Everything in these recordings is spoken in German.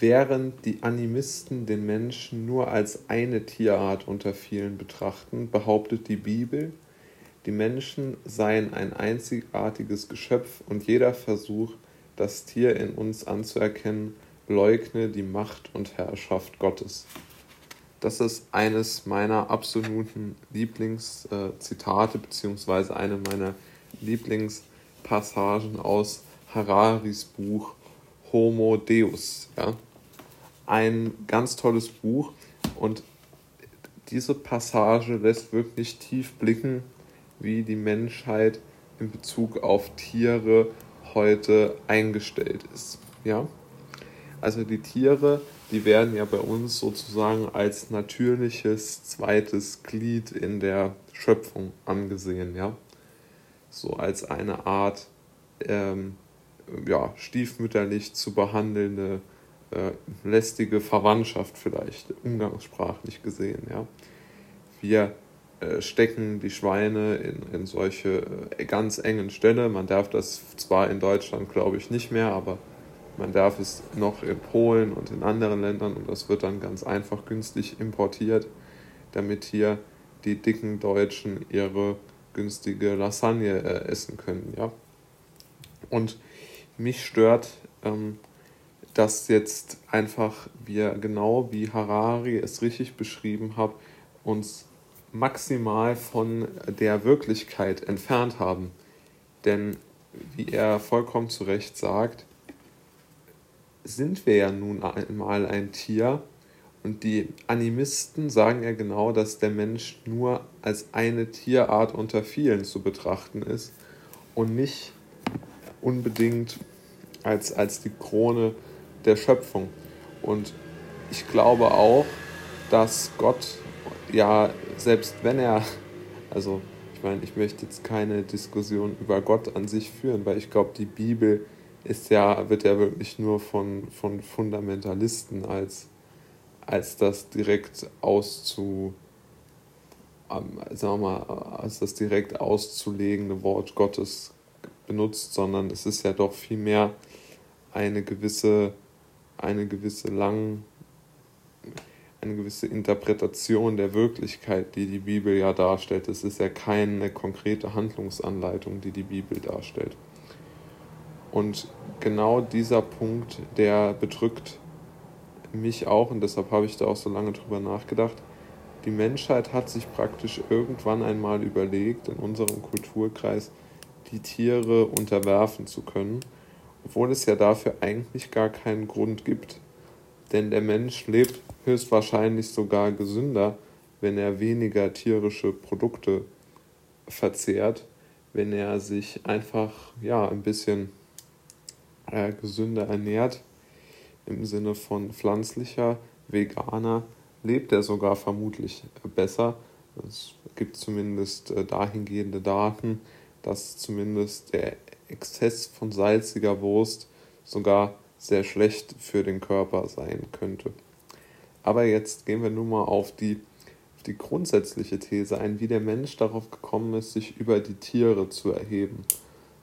Während die Animisten den Menschen nur als eine Tierart unter vielen betrachten, behauptet die Bibel, die Menschen seien ein einzigartiges Geschöpf und jeder Versuch, das Tier in uns anzuerkennen, leugne die Macht und Herrschaft Gottes. Das ist eines meiner absoluten Lieblingszitate, beziehungsweise eine meiner Lieblingspassagen aus Hararis Buch Homo Deus. Ja? Ein ganz tolles Buch und diese Passage lässt wirklich tief blicken, wie die Menschheit in Bezug auf Tiere heute eingestellt ist. Ja? Also die Tiere, die werden ja bei uns sozusagen als natürliches zweites Glied in der Schöpfung angesehen, ja. So als eine Art ähm, ja, stiefmütterlich zu behandelnde äh, lästige Verwandtschaft vielleicht, umgangssprachlich gesehen, ja. Wir äh, stecken die Schweine in, in solche äh, ganz engen Ställe. Man darf das zwar in Deutschland, glaube ich, nicht mehr, aber man darf es noch in Polen und in anderen Ländern und das wird dann ganz einfach günstig importiert, damit hier die dicken Deutschen ihre günstige Lasagne äh, essen können, ja. Und mich stört, ähm, dass jetzt einfach wir genau wie Harari es richtig beschrieben hat, uns maximal von der Wirklichkeit entfernt haben. Denn wie er vollkommen zu Recht sagt, sind wir ja nun einmal ein Tier und die Animisten sagen ja genau, dass der Mensch nur als eine Tierart unter vielen zu betrachten ist und nicht unbedingt als, als die Krone der Schöpfung. Und ich glaube auch, dass Gott ja, selbst wenn er, also ich meine, ich möchte jetzt keine Diskussion über Gott an sich führen, weil ich glaube, die Bibel ist ja, wird ja wirklich nur von, von Fundamentalisten als, als das direkt auszu, ähm, sagen wir mal, als das direkt auszulegende Wort Gottes benutzt, sondern es ist ja doch vielmehr eine gewisse, eine gewisse lang, eine gewisse Interpretation der Wirklichkeit, die die Bibel ja darstellt. Es ist ja keine konkrete Handlungsanleitung, die die Bibel darstellt. Und genau dieser Punkt, der bedrückt mich auch und deshalb habe ich da auch so lange drüber nachgedacht. Die Menschheit hat sich praktisch irgendwann einmal überlegt, in unserem Kulturkreis die Tiere unterwerfen zu können, obwohl es ja dafür eigentlich gar keinen Grund gibt. Denn der Mensch lebt höchstwahrscheinlich sogar gesünder, wenn er weniger tierische Produkte verzehrt, wenn er sich einfach ja ein bisschen äh, gesünder ernährt im Sinne von pflanzlicher, veganer, lebt er sogar vermutlich besser. Es gibt zumindest äh, dahingehende Daten, dass zumindest der Exzess von salziger Wurst sogar sehr schlecht für den Körper sein könnte. Aber jetzt gehen wir nun mal auf die, auf die grundsätzliche These ein, wie der Mensch darauf gekommen ist, sich über die Tiere zu erheben.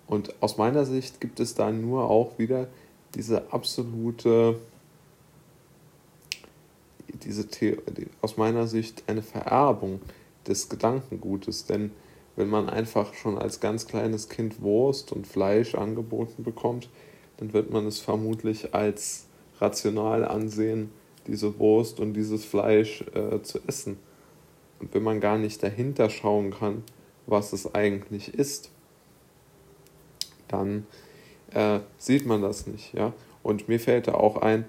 Und aus meiner Sicht gibt es da nur auch wieder diese absolute, diese The aus meiner Sicht eine Vererbung des Gedankengutes. Denn wenn man einfach schon als ganz kleines Kind Wurst und Fleisch angeboten bekommt, dann wird man es vermutlich als rational ansehen, diese Wurst und dieses Fleisch äh, zu essen. Und wenn man gar nicht dahinter schauen kann, was es eigentlich ist, dann äh, sieht man das nicht. Ja? Und mir fällt da auch ein,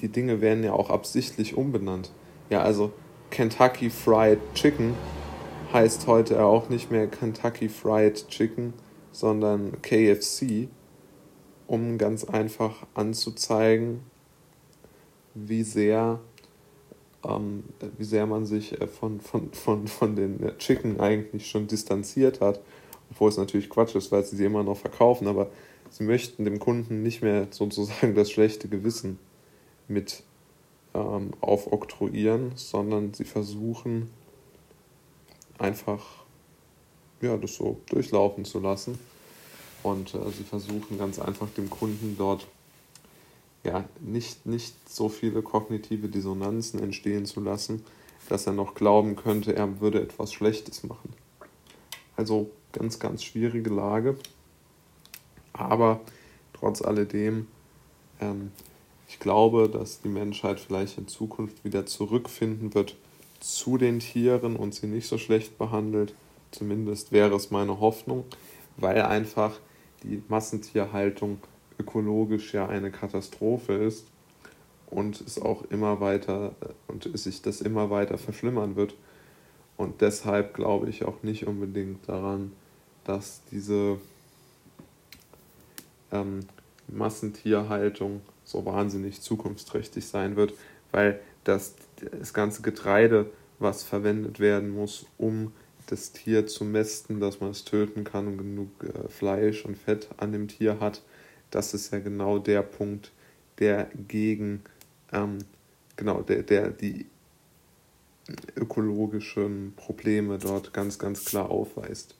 die Dinge werden ja auch absichtlich umbenannt. Ja, also Kentucky Fried Chicken heißt heute auch nicht mehr Kentucky Fried Chicken, sondern KFC, um ganz einfach anzuzeigen, wie sehr, ähm, wie sehr man sich äh, von, von, von, von den Chicken eigentlich schon distanziert hat. Obwohl es natürlich Quatsch ist, weil sie sie immer noch verkaufen, aber sie möchten dem Kunden nicht mehr sozusagen das schlechte Gewissen mit ähm, aufoktroyieren, sondern sie versuchen einfach ja, das so durchlaufen zu lassen. Und äh, sie versuchen ganz einfach dem Kunden dort ja, nicht, nicht so viele kognitive Dissonanzen entstehen zu lassen, dass er noch glauben könnte, er würde etwas Schlechtes machen. Also ganz, ganz schwierige Lage. Aber trotz alledem, ähm, ich glaube, dass die Menschheit vielleicht in Zukunft wieder zurückfinden wird zu den Tieren und sie nicht so schlecht behandelt. Zumindest wäre es meine Hoffnung, weil einfach die Massentierhaltung ökologisch ja eine Katastrophe ist und es auch immer weiter und sich das immer weiter verschlimmern wird. Und deshalb glaube ich auch nicht unbedingt daran, dass diese ähm, Massentierhaltung so wahnsinnig zukunftsträchtig sein wird, weil das, das ganze Getreide, was verwendet werden muss, um das Tier zu mästen, dass man es töten kann und genug äh, Fleisch und Fett an dem Tier hat, das ist ja genau der Punkt, der gegen ähm, genau der, der die ökologischen Probleme dort ganz, ganz klar aufweist.